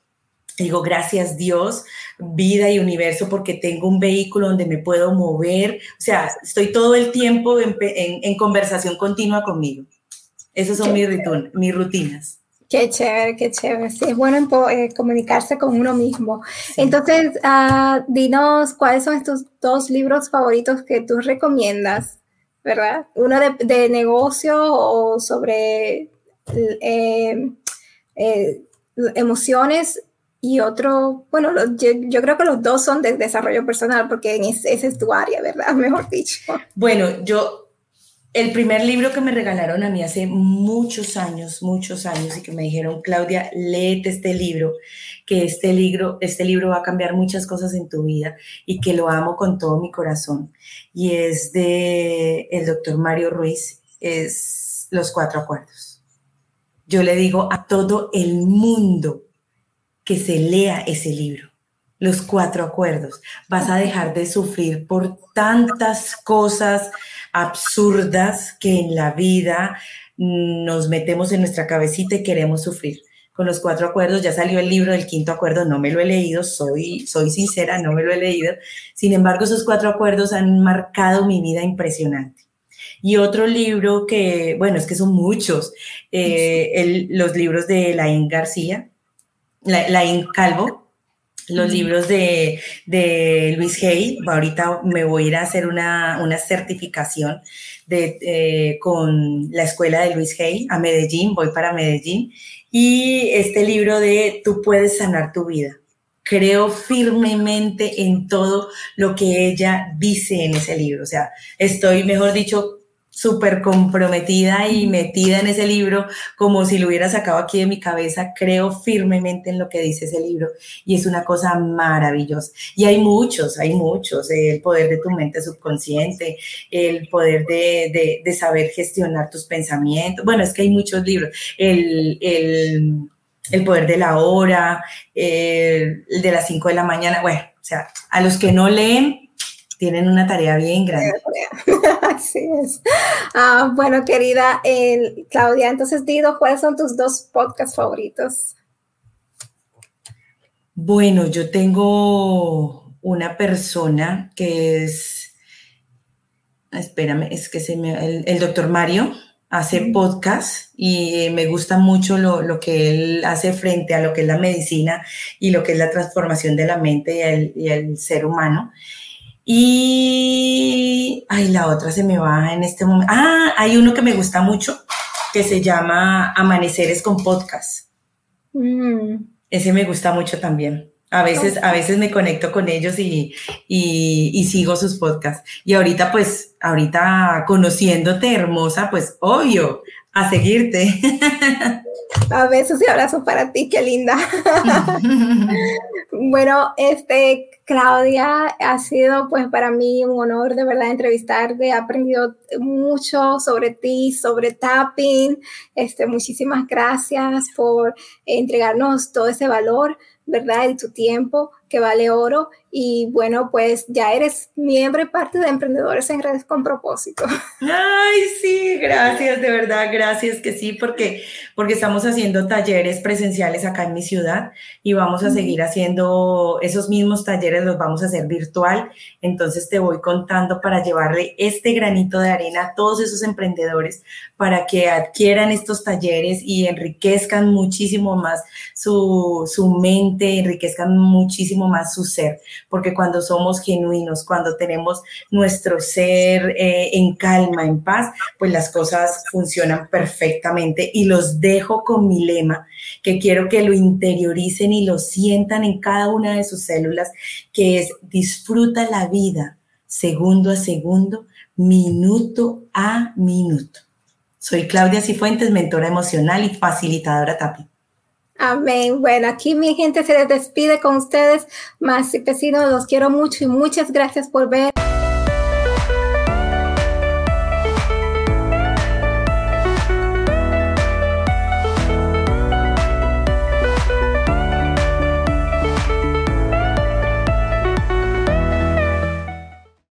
Digo, gracias Dios, vida y universo, porque tengo un vehículo donde me puedo mover. O sea, estoy todo el tiempo en, en, conversación continua conmigo. Esas son mis, mis rutinas. Qué chévere, qué chévere. Sí, es bueno eh, comunicarse con uno mismo. Entonces, uh, dinos cuáles son estos dos libros favoritos que tú recomiendas, ¿verdad? Uno de, negocio o sobre eh, eh, emociones y otro, bueno, yo, creo que los dos son de desarrollo personal porque ese es tu área, ¿verdad? [LAUGHS] Mejor dicho. Bueno, yo el primer libro que me regalaron a mí hace muchos años, muchos años, y que me dijeron, Claudia, léete este libro, que este libro, este libro va a cambiar muchas cosas en tu vida y que lo amo con todo mi corazón. Y es de el doctor Mario Ruiz, es Los Cuatro Acuerdos. Yo le digo a todo el mundo que se lea ese libro los cuatro acuerdos. Vas a dejar de sufrir por tantas cosas absurdas que en la vida nos metemos en nuestra cabecita y queremos sufrir. Con los cuatro acuerdos ya salió el libro del quinto acuerdo, no me lo he leído, soy, soy sincera, no me lo he leído. Sin embargo, esos cuatro acuerdos han marcado mi vida impresionante. Y otro libro que, bueno, es que son muchos, eh, los libros de Laín García, Laín Calvo, los libros de, Luis Hay. Ahorita me voy a ir a hacer una, certificación de, eh, con la escuela de Luis Hay a Medellín, voy para Medellín. Y este libro de Tú puedes sanar tu vida. Creo firmemente en todo lo que ella dice en ese libro. O sea, estoy, mejor dicho, súper comprometida y metida en ese libro, como si lo hubiera sacado aquí de mi cabeza. Creo firmemente en lo que dice ese libro y es una cosa maravillosa. Y hay muchos, hay muchos. El poder de tu mente subconsciente, el poder de, saber gestionar tus pensamientos. Bueno, es que hay muchos libros. El, poder de la hora, el, el de las 5 de la mañana. Bueno, o sea, a los que no leen, tienen una tarea bien grande. [LAUGHS] Así es. Ah, bueno, querida Claudia, entonces Dido, ¿cuáles son tus dos podcasts favoritos? Bueno, yo tengo una persona que es, espérame, es que se me, el, doctor Mario hace podcast y me gusta mucho lo, que él hace frente a lo que es la medicina y lo que es la transformación de la mente y el, y el ser humano. Y, ay, la otra se me va en este momento. Ah, hay uno que me gusta mucho que se llama Amaneceres con Podcast. Mm. Ese me gusta mucho también. A veces, a veces me conecto con ellos y, y, sigo sus podcasts. Y ahorita, pues, ahorita conociéndote, hermosa, pues, obvio, a seguirte. [LAUGHS] A besos y abrazos para ti, qué linda. [LAUGHS] bueno, este, Claudia, ha sido pues para mí un honor de verdad entrevistarte. He aprendido mucho sobre ti, sobre tapping. Este, muchísimas gracias por entregarnos todo ese valor, ¿verdad? Y tu tiempo que vale oro. Y bueno, pues ya eres miembro y parte de Emprendedores en Redes con Propósito. Ay, sí, gracias, de verdad, gracias que sí, porque, porque estamos haciendo talleres presenciales acá en mi ciudad y vamos a seguir haciendo esos mismos talleres, los vamos a hacer virtual. Entonces te voy contando para llevarle este granito de arena a todos esos emprendedores para que adquieran estos talleres y enriquezcan muchísimo más su, su mente, enriquezcan muchísimo más su ser, porque cuando somos genuinos, cuando tenemos nuestro ser eh, en calma, en paz, pues las cosas funcionan perfectamente y los dejo con mi lema, que quiero que lo interioricen y lo sientan en cada una de sus células, que es disfruta la vida segundo a segundo, minuto a minuto. Soy Claudia Cifuentes, mentora emocional y facilitadora TAPI. Amén. Bueno, aquí mi gente se despide con ustedes. Más vecinos, los quiero mucho y muchas gracias por ver.